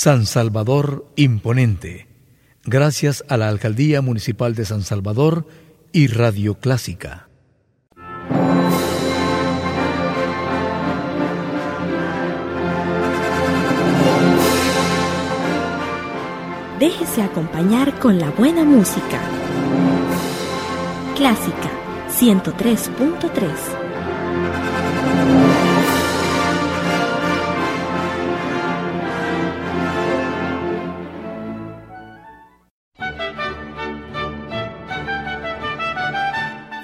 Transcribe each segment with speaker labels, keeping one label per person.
Speaker 1: San Salvador Imponente, gracias a la Alcaldía Municipal de San Salvador y Radio Clásica.
Speaker 2: Déjese acompañar con la buena música. Clásica 103.3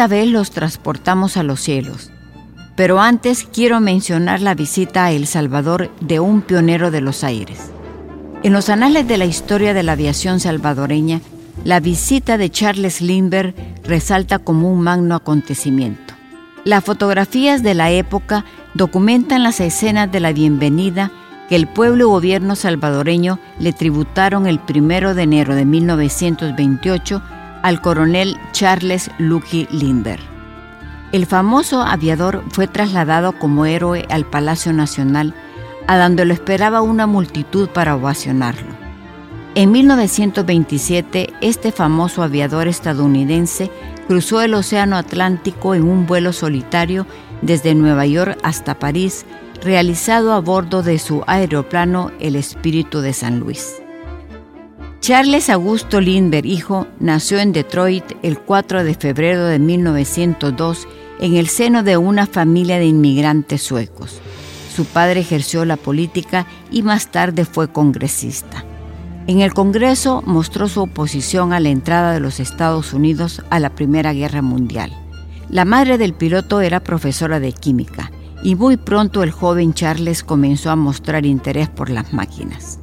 Speaker 3: Esta vez los transportamos a los cielos. Pero antes quiero mencionar la visita a El Salvador de un pionero de los aires. En los anales de la historia de la aviación salvadoreña, la visita de Charles Lindbergh resalta como un magno acontecimiento. Las fotografías de la época documentan las escenas de la bienvenida que el pueblo y gobierno salvadoreño le tributaron el primero de enero de 1928 al coronel Charles Lucky Lindbergh. El famoso aviador fue trasladado como héroe al Palacio Nacional, a donde lo esperaba una multitud para ovacionarlo. En 1927, este famoso aviador estadounidense cruzó el Océano Atlántico en un vuelo solitario desde Nueva York hasta París, realizado a bordo de su aeroplano El Espíritu de San Luis. Charles Augusto Lindbergh, hijo, nació en Detroit el 4 de febrero de 1902 en el seno de una familia de inmigrantes suecos. Su padre ejerció la política y más tarde fue congresista. En el Congreso mostró su oposición a la entrada de los Estados Unidos a la Primera Guerra Mundial. La madre del piloto era profesora de química y muy pronto el joven Charles comenzó a mostrar interés por las máquinas.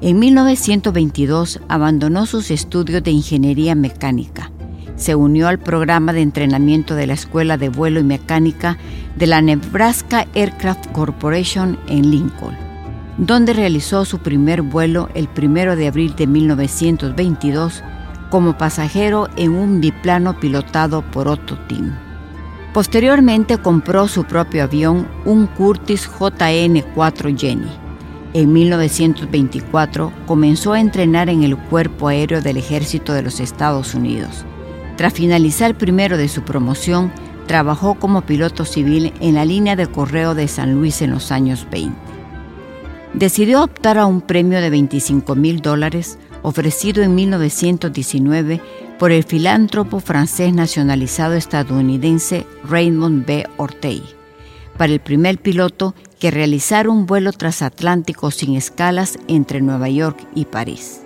Speaker 3: En 1922 abandonó sus estudios de ingeniería mecánica. Se unió al programa de entrenamiento de la Escuela de Vuelo y Mecánica de la Nebraska Aircraft Corporation en Lincoln, donde realizó su primer vuelo el 1 de abril de 1922 como pasajero en un biplano pilotado por Otto Tim. Posteriormente compró su propio avión, un Curtis JN-4 Jenny en 1924 comenzó a entrenar en el Cuerpo Aéreo del Ejército de los Estados Unidos. Tras finalizar primero de su promoción, trabajó como piloto civil en la línea de correo de San Luis en los años 20. Decidió optar a un premio de 25 mil dólares ofrecido en 1919 por el filántropo francés nacionalizado estadounidense Raymond B. Ortey para el primer piloto que realizara un vuelo transatlántico sin escalas entre Nueva York y París.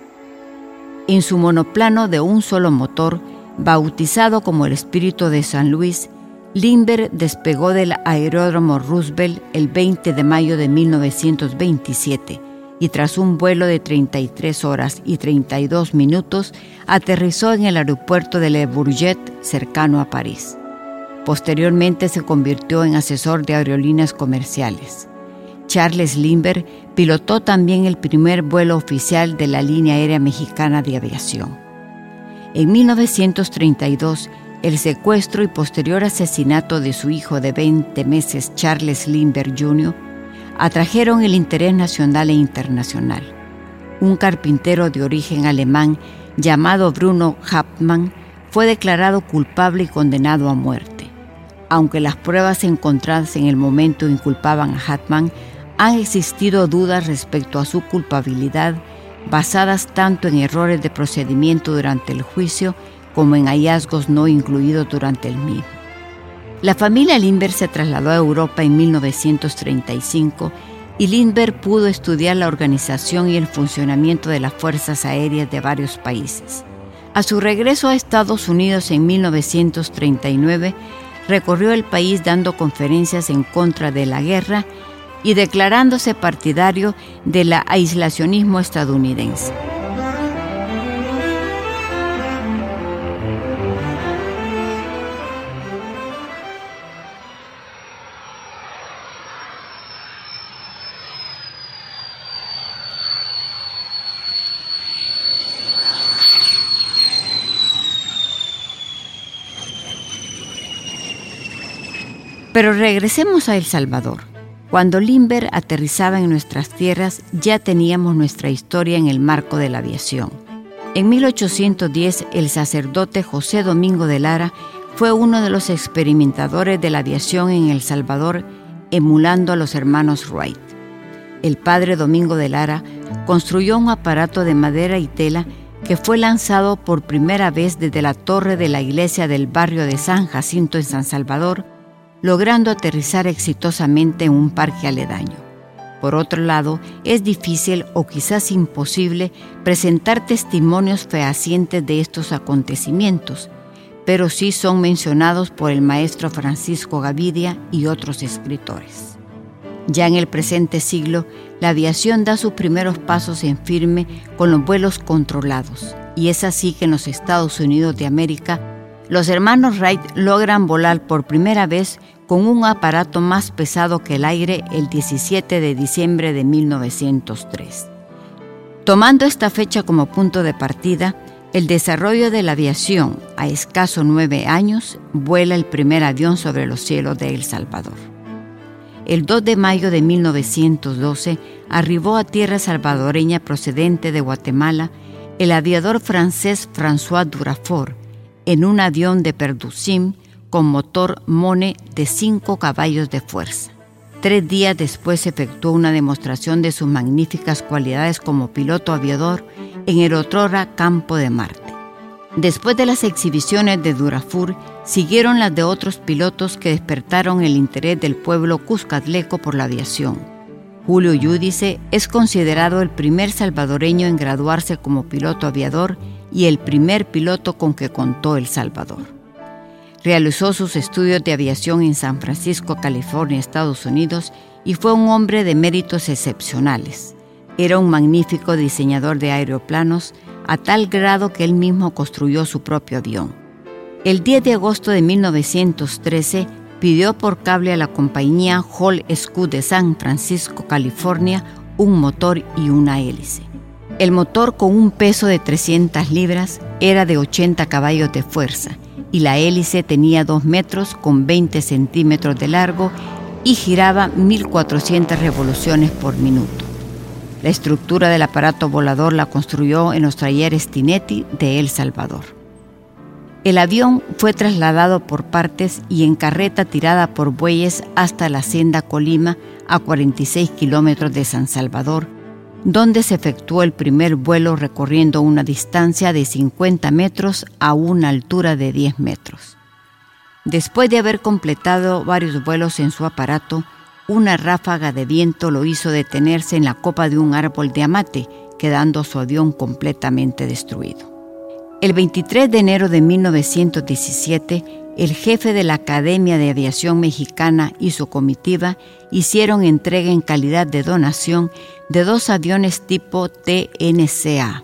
Speaker 3: En su monoplano de un solo motor, bautizado como el Espíritu de San Luis, Lindbergh despegó del aeródromo Roosevelt el 20 de mayo de 1927 y tras un vuelo de 33 horas y 32 minutos aterrizó en el aeropuerto de Le Bourget cercano a París. Posteriormente se convirtió en asesor de aerolíneas comerciales. Charles Lindbergh pilotó también el primer vuelo oficial de la línea aérea mexicana de aviación. En 1932, el secuestro y posterior asesinato de su hijo de 20 meses, Charles Lindbergh Jr., atrajeron el interés nacional e internacional. Un carpintero de origen alemán llamado Bruno Hauptmann fue declarado culpable y condenado a muerte aunque las pruebas encontradas en el momento inculpaban a Hatman, han existido dudas respecto a su culpabilidad basadas tanto en errores de procedimiento durante el juicio como en hallazgos no incluidos durante el mismo. La familia Lindbergh se trasladó a Europa en 1935 y Lindbergh pudo estudiar la organización y el funcionamiento de las fuerzas aéreas de varios países. A su regreso a Estados Unidos en 1939, recorrió el país dando conferencias en contra de la guerra y declarándose partidario del aislacionismo estadounidense. Pero regresemos a El Salvador. Cuando Limber aterrizaba en nuestras tierras, ya teníamos nuestra historia en el marco de la aviación. En 1810, el sacerdote José Domingo de Lara fue uno de los experimentadores de la aviación en El Salvador, emulando a los hermanos Wright. El padre Domingo de Lara construyó un aparato de madera y tela que fue lanzado por primera vez desde la torre de la iglesia del barrio de San Jacinto en San Salvador logrando aterrizar exitosamente en un parque aledaño. Por otro lado, es difícil o quizás imposible presentar testimonios fehacientes de estos acontecimientos, pero sí son mencionados por el maestro Francisco Gavidia y otros escritores. Ya en el presente siglo, la aviación da sus primeros pasos en firme con los vuelos controlados, y es así que en los Estados Unidos de América, los hermanos Wright logran volar por primera vez con un aparato más pesado que el aire el 17 de diciembre de 1903. Tomando esta fecha como punto de partida, el desarrollo de la aviación a escaso nueve años vuela el primer avión sobre los cielos de El Salvador. El 2 de mayo de 1912 arribó a tierra salvadoreña procedente de Guatemala el aviador francés François Durafort en un avión de Perdusim con motor Mone de 5 caballos de fuerza. Tres días después efectuó una demostración de sus magníficas cualidades como piloto aviador en el otrora campo de Marte. Después de las exhibiciones de Durafur, siguieron las de otros pilotos que despertaron el interés del pueblo cuscatleco por la aviación. Julio Yudice es considerado el primer salvadoreño en graduarse como piloto aviador y el primer piloto con que contó El Salvador. Realizó sus estudios de aviación en San Francisco, California, Estados Unidos, y fue un hombre de méritos excepcionales. Era un magnífico diseñador de aeroplanos, a tal grado que él mismo construyó su propio avión. El 10 de agosto de 1913 pidió por cable a la compañía Hall Scoot de San Francisco, California, un motor y una hélice. El motor con un peso de 300 libras era de 80 caballos de fuerza y la hélice tenía 2 metros con 20 centímetros de largo y giraba 1.400 revoluciones por minuto. La estructura del aparato volador la construyó en los talleres Tinetti de El Salvador. El avión fue trasladado por partes y en carreta tirada por bueyes hasta la Hacienda Colima, a 46 kilómetros de San Salvador, donde se efectuó el primer vuelo recorriendo una distancia de 50 metros a una altura de 10 metros. Después de haber completado varios vuelos en su aparato, una ráfaga de viento lo hizo detenerse en la copa de un árbol de amate, quedando su avión completamente destruido. El 23 de enero de 1917, el jefe de la Academia de Aviación Mexicana y su comitiva hicieron entrega en calidad de donación de dos aviones tipo TNCA.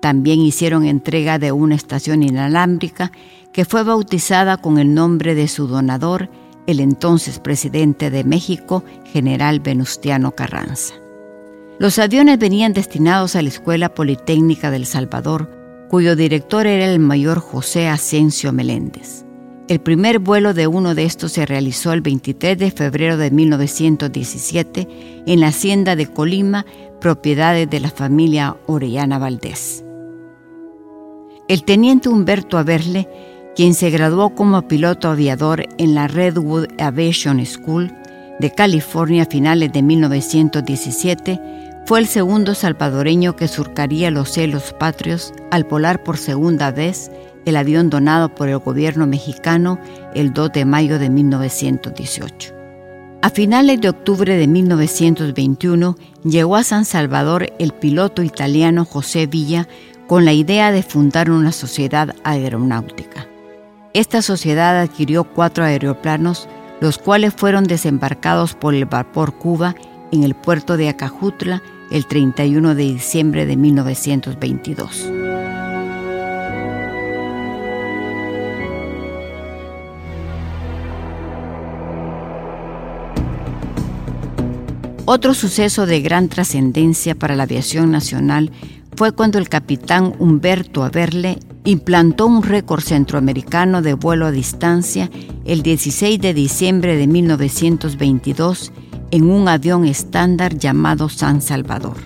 Speaker 3: También hicieron entrega de una estación inalámbrica que fue bautizada con el nombre de su donador, el entonces presidente de México, general Venustiano Carranza. Los aviones venían destinados a la Escuela Politécnica del Salvador, cuyo director era el mayor José Asensio Meléndez. El primer vuelo de uno de estos se realizó el 23 de febrero de 1917 en la hacienda de Colima, propiedades de la familia Orellana Valdés. El teniente Humberto Averle, quien se graduó como piloto aviador en la Redwood Aviation School de California a finales de 1917, fue el segundo salvadoreño que surcaría los cielos patrios al volar por segunda vez el avión donado por el gobierno mexicano el 2 de mayo de 1918. A finales de octubre de 1921 llegó a San Salvador el piloto italiano José Villa con la idea de fundar una sociedad aeronáutica. Esta sociedad adquirió cuatro aeroplanos, los cuales fueron desembarcados por el vapor Cuba en el puerto de Acajutla el 31 de diciembre de 1922. Otro suceso de gran trascendencia para la aviación nacional fue cuando el capitán Humberto Averle implantó un récord centroamericano de vuelo a distancia el 16 de diciembre de 1922 en un avión estándar llamado San Salvador.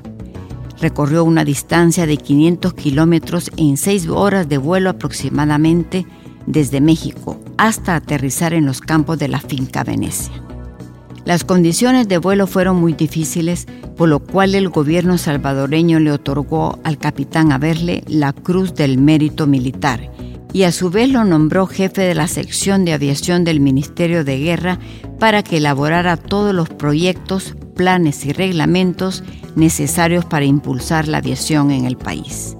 Speaker 3: Recorrió una distancia de 500 kilómetros en seis horas de vuelo aproximadamente desde México hasta aterrizar en los campos de la finca Venecia. Las condiciones de vuelo fueron muy difíciles, por lo cual el gobierno salvadoreño le otorgó al capitán Averle la Cruz del Mérito Militar y a su vez lo nombró jefe de la sección de aviación del Ministerio de Guerra para que elaborara todos los proyectos, planes y reglamentos necesarios para impulsar la aviación en el país.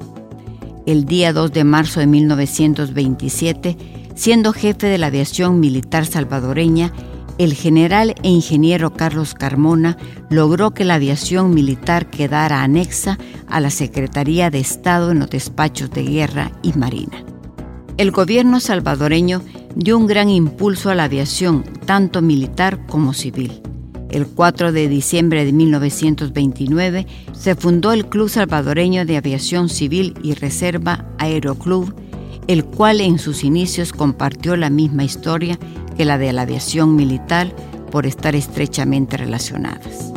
Speaker 3: El día 2 de marzo de 1927, siendo jefe de la aviación militar salvadoreña, el general e ingeniero Carlos Carmona logró que la aviación militar quedara anexa a la Secretaría de Estado en los despachos de guerra y marina. El gobierno salvadoreño dio un gran impulso a la aviación, tanto militar como civil. El 4 de diciembre de 1929 se fundó el Club Salvadoreño de Aviación Civil y Reserva Aeroclub, el cual en sus inicios compartió la misma historia que la de la aviación militar por estar estrechamente relacionadas.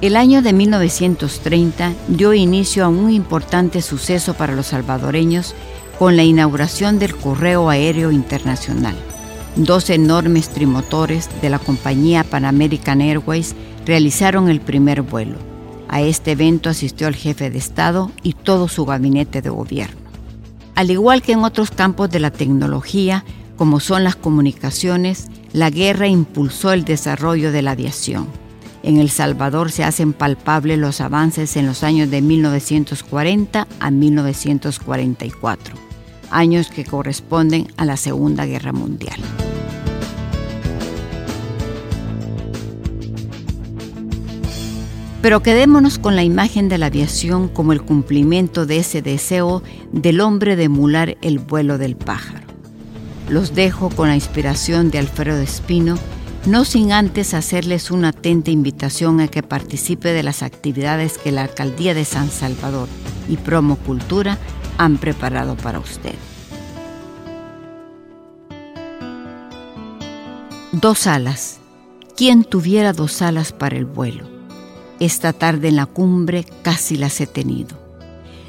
Speaker 3: El año de 1930 dio inicio a un importante suceso para los salvadoreños con la inauguración del Correo Aéreo Internacional. Dos enormes trimotores de la compañía Pan American Airways realizaron el primer vuelo. A este evento asistió el jefe de Estado y todo su gabinete de gobierno. Al igual que en otros campos de la tecnología, como son las comunicaciones, la guerra impulsó el desarrollo de la aviación. En El Salvador se hacen palpables los avances en los años de 1940 a 1944, años que corresponden a la Segunda Guerra Mundial. Pero quedémonos con la imagen de la aviación como el cumplimiento de ese deseo del hombre de emular el vuelo del pájaro. Los dejo con la inspiración de Alfredo Espino, no sin antes hacerles una atenta invitación a que participe de las actividades que la Alcaldía de San Salvador y Promo Cultura han preparado para usted. Dos alas. ¿Quién tuviera dos alas para el vuelo? Esta tarde en la cumbre casi las he tenido.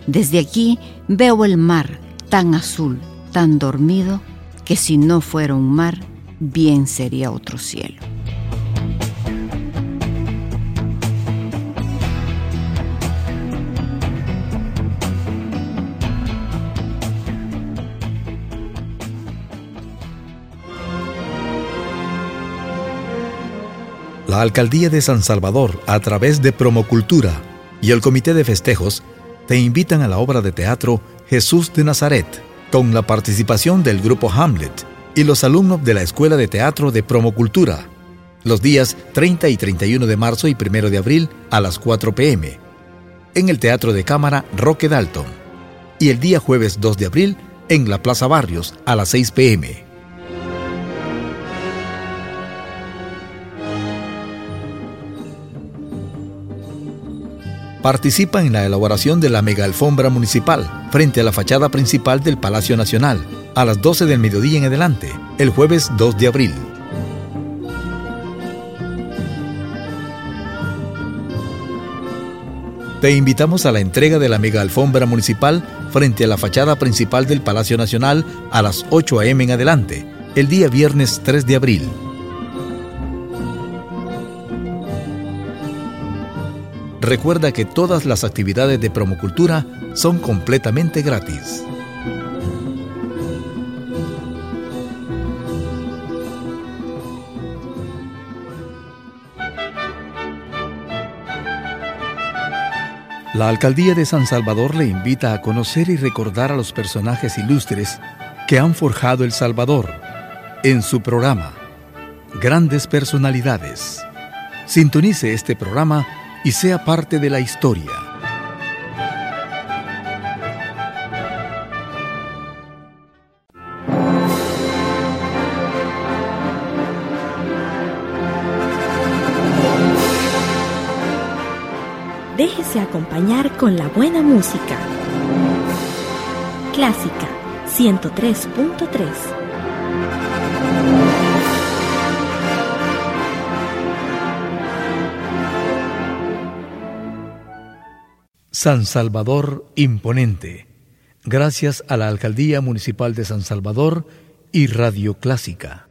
Speaker 3: Desde aquí veo el mar tan azul, tan dormido, que si no fuera un mar, bien sería otro cielo.
Speaker 1: La Alcaldía de San Salvador, a través de Promocultura y el Comité de Festejos, te invitan a la obra de teatro Jesús de Nazaret, con la participación del grupo Hamlet y los alumnos de la Escuela de Teatro de Promocultura, los días 30 y 31 de marzo y 1 de abril a las 4 pm, en el Teatro de Cámara Roque Dalton, y el día jueves 2 de abril en la Plaza Barrios a las 6 pm. Participa en la elaboración de la mega alfombra municipal frente a la fachada principal del Palacio Nacional a las 12 del mediodía en adelante, el jueves 2 de abril. Te invitamos a la entrega de la mega alfombra municipal frente a la fachada principal del Palacio Nacional a las 8 a.m. en adelante, el día viernes 3 de abril. recuerda que todas las actividades de promocultura son completamente gratis. La alcaldía de San Salvador le invita a conocer y recordar a los personajes ilustres que han forjado El Salvador en su programa Grandes Personalidades. Sintonice este programa y sea parte de la historia.
Speaker 2: Déjese acompañar con la buena música. Clásica 103.3
Speaker 1: San Salvador Imponente. Gracias a la Alcaldía Municipal de San Salvador y Radio Clásica.